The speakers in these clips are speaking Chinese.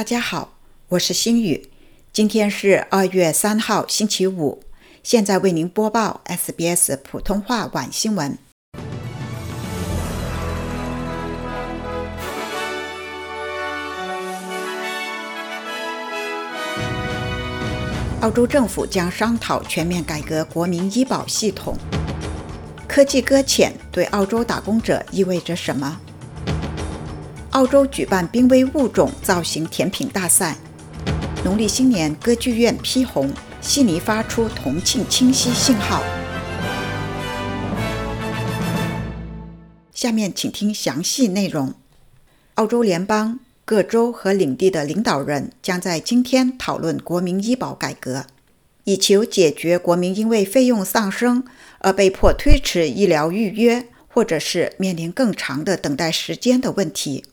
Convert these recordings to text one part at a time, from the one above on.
大家好，我是星宇，今天是二月三号，星期五。现在为您播报 SBS 普通话晚新闻。澳洲政府将商讨全面改革国民医保系统。科技搁浅对澳洲打工者意味着什么？澳洲举办濒危物种造型甜品大赛。农历新年，歌剧院披红，悉尼发出同庆清晰信号。下面请听详细内容。澳洲联邦各州和领地的领导人将在今天讨论国民医保改革，以求解决国民因为费用上升而被迫推迟医疗预约，或者是面临更长的等待时间的问题。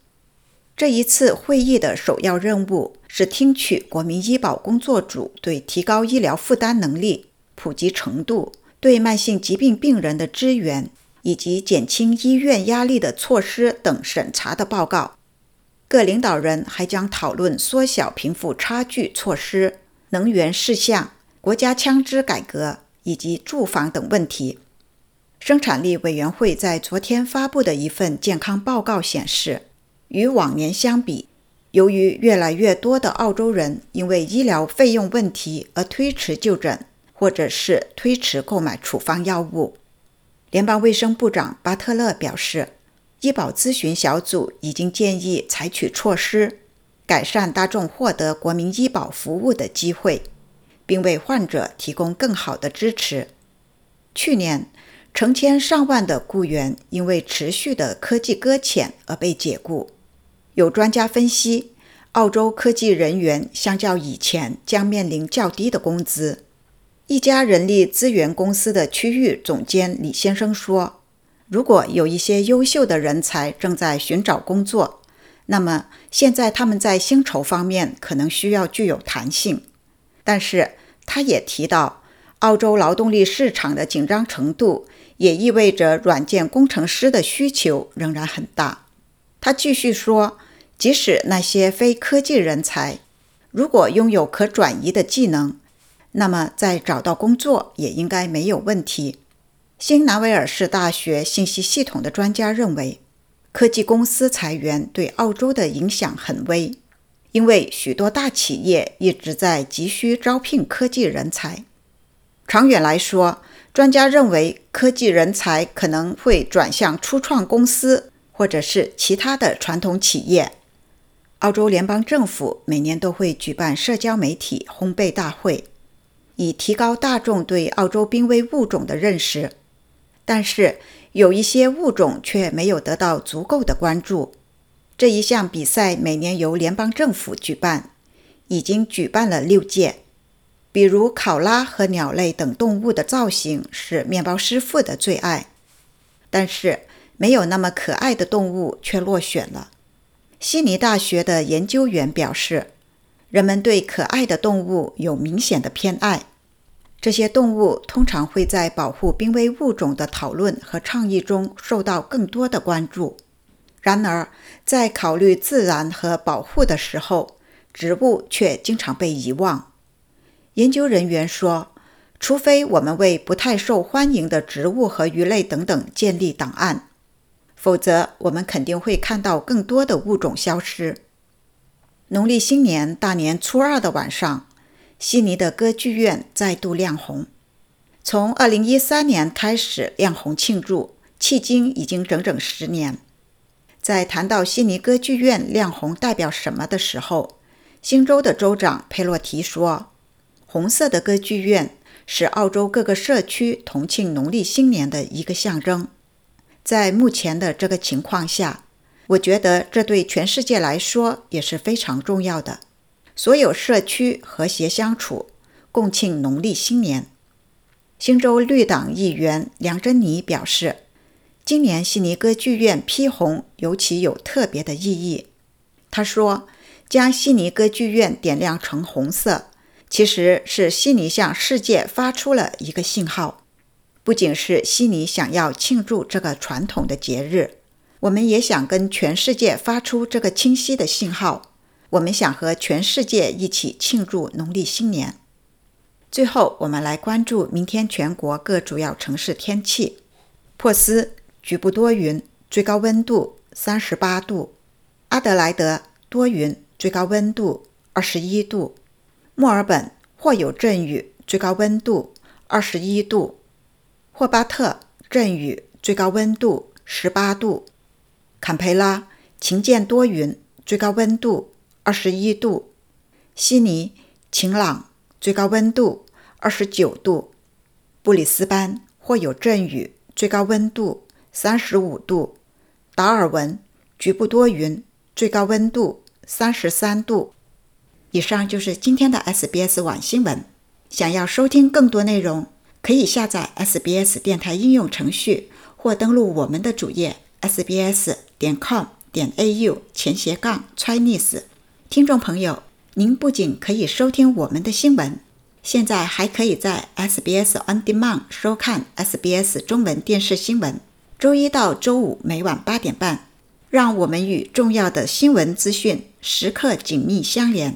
这一次会议的首要任务是听取国民医保工作组对提高医疗负担能力、普及程度、对慢性疾病病人的支援以及减轻医院压力的措施等审查的报告。各领导人还将讨论缩小贫富差距措施、能源事项、国家枪支改革以及住房等问题。生产力委员会在昨天发布的一份健康报告显示。与往年相比，由于越来越多的澳洲人因为医疗费用问题而推迟就诊，或者是推迟购买处方药物，联邦卫生部长巴特勒表示，医保咨询小组已经建议采取措施，改善大众获得国民医保服务的机会，并为患者提供更好的支持。去年，成千上万的雇员因为持续的科技搁浅而被解雇。有专家分析，澳洲科技人员相较以前将面临较低的工资。一家人力资源公司的区域总监李先生说：“如果有一些优秀的人才正在寻找工作，那么现在他们在薪酬方面可能需要具有弹性。”但是，他也提到，澳洲劳动力市场的紧张程度也意味着软件工程师的需求仍然很大。他继续说。即使那些非科技人才，如果拥有可转移的技能，那么在找到工作也应该没有问题。新南威尔士大学信息系统的专家认为，科技公司裁员对澳洲的影响很微，因为许多大企业一直在急需招聘科技人才。长远来说，专家认为科技人才可能会转向初创公司或者是其他的传统企业。澳洲联邦政府每年都会举办社交媒体烘焙大会，以提高大众对澳洲濒危物种的认识。但是，有一些物种却没有得到足够的关注。这一项比赛每年由联邦政府举办，已经举办了六届。比如，考拉和鸟类等动物的造型是面包师傅的最爱，但是没有那么可爱的动物却落选了。悉尼大学的研究员表示，人们对可爱的动物有明显的偏爱。这些动物通常会在保护濒危物种的讨论和倡议中受到更多的关注。然而，在考虑自然和保护的时候，植物却经常被遗忘。研究人员说，除非我们为不太受欢迎的植物和鱼类等等建立档案。否则，我们肯定会看到更多的物种消失。农历新年大年初二的晚上，悉尼的歌剧院再度亮红。从2013年开始亮红庆祝，迄今已经整整十年。在谈到悉尼歌剧院亮红代表什么的时候，新州的州长佩洛提说：“红色的歌剧院是澳洲各个社区同庆农历新年的一个象征。”在目前的这个情况下，我觉得这对全世界来说也是非常重要的。所有社区和谐相处，共庆农历新年。新州绿党议员梁珍妮表示，今年悉尼歌剧院披红尤其有特别的意义。他说，将悉尼歌剧院点亮成红色，其实是悉尼向世界发出了一个信号。不仅是悉尼想要庆祝这个传统的节日，我们也想跟全世界发出这个清晰的信号：我们想和全世界一起庆祝农历新年。最后，我们来关注明天全国各主要城市天气：珀斯局部多云，最高温度三十八度；阿德莱德多云，最高温度二十一度；墨尔本或有阵雨，最高温度二十一度；霍巴特阵雨，最高温度十八度；坎培拉晴间多云，最高温度。二十一度，悉尼晴朗，最高温度二十九度；布里斯班或有阵雨，最高温度三十五度；达尔文局部多云，最高温度三十三度。以上就是今天的 SBS 网新闻。想要收听更多内容，可以下载 SBS 电台应用程序，或登录我们的主页 sbs 点 com 点 au 前斜杠 Chinese。听众朋友，您不仅可以收听我们的新闻，现在还可以在 SBS On Demand 收看 SBS 中文电视新闻。周一到周五每晚八点半，让我们与重要的新闻资讯时刻紧密相连。